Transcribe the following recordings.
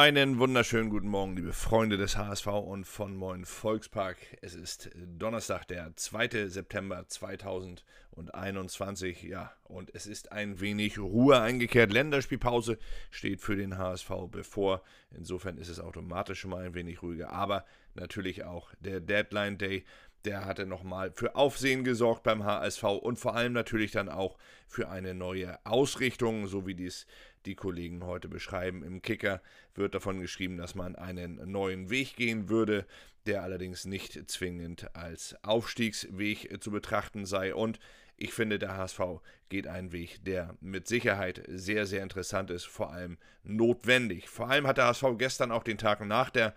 Einen wunderschönen guten Morgen, liebe Freunde des HSV und von Moin Volkspark. Es ist Donnerstag, der 2. September 2021. Ja, und es ist ein wenig Ruhe eingekehrt. Länderspielpause steht für den HSV bevor. Insofern ist es automatisch schon mal ein wenig ruhiger. Aber natürlich auch der Deadline Day der hatte nochmal für Aufsehen gesorgt beim HSV und vor allem natürlich dann auch für eine neue Ausrichtung, so wie dies die Kollegen heute beschreiben. Im Kicker wird davon geschrieben, dass man einen neuen Weg gehen würde, der allerdings nicht zwingend als Aufstiegsweg zu betrachten sei. Und ich finde, der HSV geht einen Weg, der mit Sicherheit sehr, sehr interessant ist, vor allem notwendig. Vor allem hat der HSV gestern auch den Tag nach der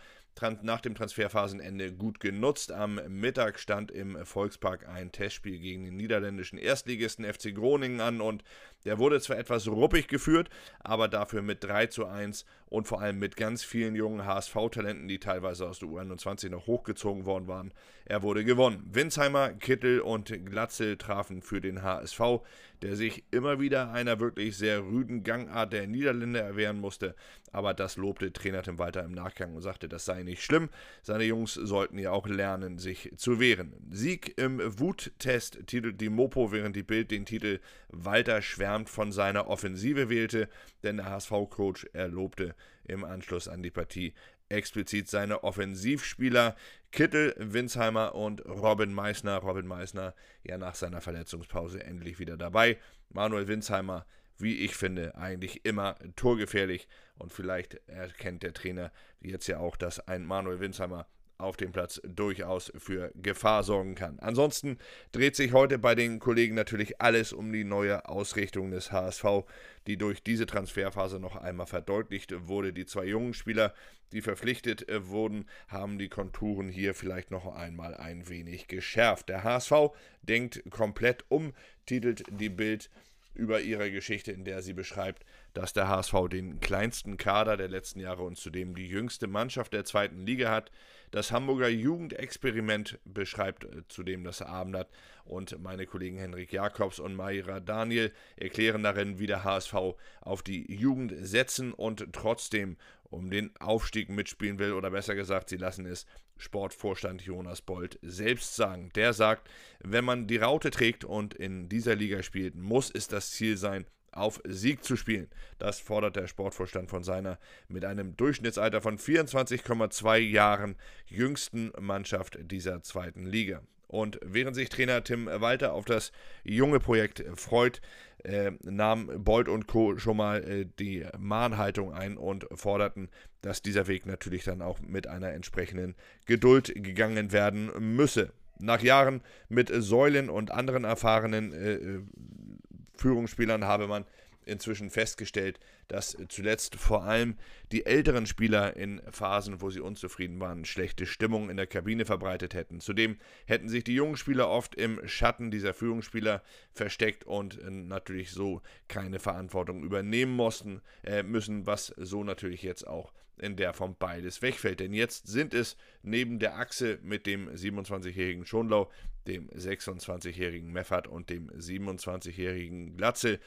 nach dem Transferphasenende gut genutzt. Am Mittag stand im Volkspark ein Testspiel gegen den niederländischen Erstligisten FC Groningen an und der wurde zwar etwas ruppig geführt, aber dafür mit 3 zu 1 und vor allem mit ganz vielen jungen HSV-Talenten, die teilweise aus der U21 noch hochgezogen worden waren. Er wurde gewonnen. Winsheimer, Kittel und Glatzel trafen für den HSV, der sich immer wieder einer wirklich sehr rüden Gangart der Niederländer erwehren musste. Aber das lobte Trainer Tim Walter im Nachgang und sagte, das sei nicht schlimm. Seine Jungs sollten ja auch lernen, sich zu wehren. Sieg im Wuttest titelt die Mopo, während die Bild den Titel Walter schwärmt von seiner Offensive wählte, denn der HSV-Coach erlobte im Anschluss an die Partie explizit seine Offensivspieler Kittel, Winsheimer und Robin Meissner. Robin Meissner ja nach seiner Verletzungspause endlich wieder dabei. Manuel Winsheimer wie ich finde, eigentlich immer torgefährlich. Und vielleicht erkennt der Trainer jetzt ja auch, dass ein Manuel Winsheimer auf dem Platz durchaus für Gefahr sorgen kann. Ansonsten dreht sich heute bei den Kollegen natürlich alles um die neue Ausrichtung des HSV, die durch diese Transferphase noch einmal verdeutlicht wurde. Die zwei jungen Spieler, die verpflichtet äh, wurden, haben die Konturen hier vielleicht noch einmal ein wenig geschärft. Der HSV denkt komplett um, titelt die Bild über ihre Geschichte, in der sie beschreibt, dass der HSV den kleinsten Kader der letzten Jahre und zudem die jüngste Mannschaft der zweiten Liga hat. Das Hamburger Jugendexperiment beschreibt äh, zudem das Abendblatt und meine Kollegen Henrik Jakobs und Mayra Daniel erklären darin, wie der HSV auf die Jugend setzen und trotzdem um den Aufstieg mitspielen will oder besser gesagt, sie lassen es Sportvorstand Jonas Bold selbst sagen. Der sagt, wenn man die Raute trägt und in dieser Liga spielt, muss es das Ziel sein, auf Sieg zu spielen. Das fordert der Sportvorstand von seiner mit einem Durchschnittsalter von 24,2 Jahren jüngsten Mannschaft dieser zweiten Liga. Und während sich Trainer Tim Walter auf das junge Projekt freut, äh, nahm Bolt und Co. schon mal äh, die Mahnhaltung ein und forderten, dass dieser Weg natürlich dann auch mit einer entsprechenden Geduld gegangen werden müsse. Nach Jahren mit Säulen und anderen erfahrenen äh, äh Führungsspielern habe man inzwischen festgestellt, dass zuletzt vor allem die älteren Spieler in Phasen, wo sie unzufrieden waren, schlechte Stimmung in der Kabine verbreitet hätten. Zudem hätten sich die jungen Spieler oft im Schatten dieser Führungsspieler versteckt und äh, natürlich so keine Verantwortung übernehmen mussten, äh, müssen, was so natürlich jetzt auch in der Form beides wegfällt. Denn jetzt sind es neben der Achse mit dem 27-jährigen Schonlau, dem 26-jährigen Meffert und dem 27-jährigen Glatze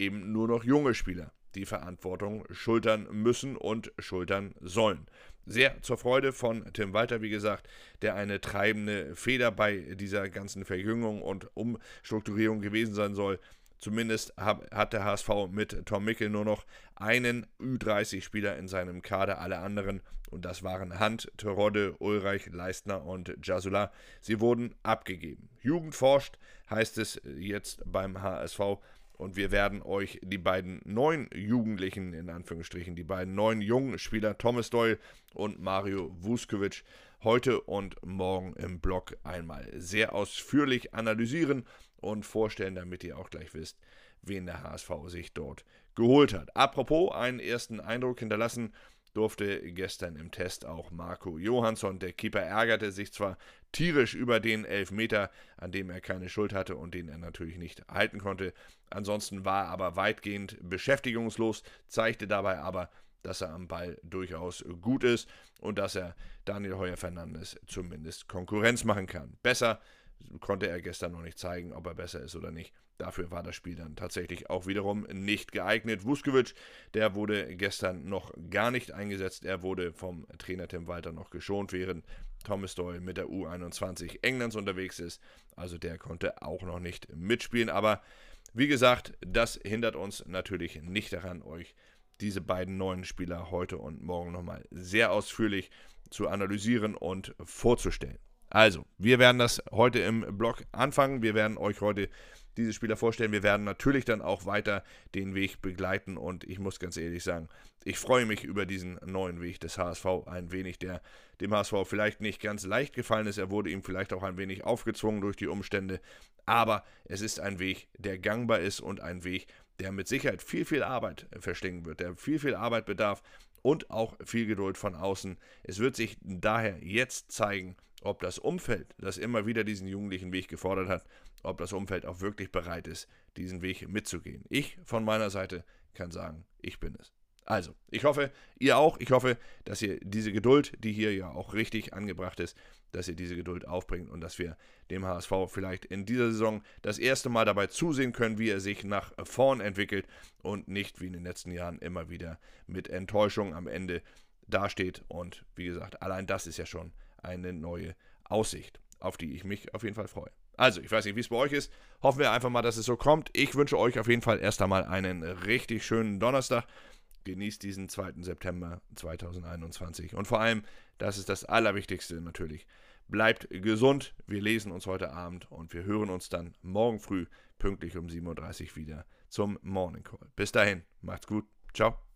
eben nur noch junge Spieler, die Verantwortung schultern müssen und schultern sollen. Sehr zur Freude von Tim Walter, wie gesagt, der eine treibende Feder bei dieser ganzen Verjüngung und Umstrukturierung gewesen sein soll. Zumindest hat der HSV mit Tom Mickel nur noch einen Ü30-Spieler in seinem Kader. Alle anderen, und das waren Hand, Terodde, Ulreich, Leistner und Jasula, sie wurden abgegeben. Jugend forscht, heißt es jetzt beim HSV. Und wir werden euch die beiden neuen Jugendlichen, in Anführungsstrichen, die beiden neuen jungen Spieler Thomas Doyle und Mario Vuskovic heute und morgen im Blog einmal sehr ausführlich analysieren und vorstellen, damit ihr auch gleich wisst, wen der HSV sich dort geholt hat. Apropos, einen ersten Eindruck hinterlassen durfte gestern im Test auch Marco Johansson. Der Keeper ärgerte sich zwar tierisch über den Elfmeter, an dem er keine Schuld hatte und den er natürlich nicht halten konnte. Ansonsten war er aber weitgehend beschäftigungslos, zeigte dabei aber, dass er am Ball durchaus gut ist und dass er Daniel Heuer Fernandes zumindest Konkurrenz machen kann. Besser konnte er gestern noch nicht zeigen, ob er besser ist oder nicht. Dafür war das Spiel dann tatsächlich auch wiederum nicht geeignet. Vuskovic, der wurde gestern noch gar nicht eingesetzt. Er wurde vom Trainer Tim Walter noch geschont, während Thomas Doyle mit der U21 Englands unterwegs ist. Also der konnte auch noch nicht mitspielen. Aber wie gesagt, das hindert uns natürlich nicht daran, euch diese beiden neuen Spieler heute und morgen nochmal sehr ausführlich zu analysieren und vorzustellen. Also, wir werden das heute im Blog anfangen. Wir werden euch heute diese Spieler vorstellen. Wir werden natürlich dann auch weiter den Weg begleiten und ich muss ganz ehrlich sagen, ich freue mich über diesen neuen Weg des HSV ein wenig, der dem HSV vielleicht nicht ganz leicht gefallen ist. Er wurde ihm vielleicht auch ein wenig aufgezwungen durch die Umstände, aber es ist ein Weg, der gangbar ist und ein Weg, der mit Sicherheit viel, viel Arbeit verschlingen wird, der viel, viel Arbeit bedarf und auch viel Geduld von außen. Es wird sich daher jetzt zeigen, ob das Umfeld, das immer wieder diesen jugendlichen Weg gefordert hat, ob das Umfeld auch wirklich bereit ist, diesen Weg mitzugehen. Ich von meiner Seite kann sagen, ich bin es. Also, ich hoffe, ihr auch. Ich hoffe, dass ihr diese Geduld, die hier ja auch richtig angebracht ist, dass ihr diese Geduld aufbringt und dass wir dem HSV vielleicht in dieser Saison das erste Mal dabei zusehen können, wie er sich nach vorn entwickelt und nicht wie in den letzten Jahren immer wieder mit Enttäuschung am Ende dasteht. Und wie gesagt, allein das ist ja schon eine neue Aussicht, auf die ich mich auf jeden Fall freue. Also, ich weiß nicht, wie es bei euch ist. Hoffen wir einfach mal, dass es so kommt. Ich wünsche euch auf jeden Fall erst einmal einen richtig schönen Donnerstag. Genießt diesen 2. September 2021. Und vor allem, das ist das Allerwichtigste natürlich. Bleibt gesund. Wir lesen uns heute Abend und wir hören uns dann morgen früh pünktlich um 7.30 Uhr wieder zum Morning Call. Bis dahin, macht's gut. Ciao.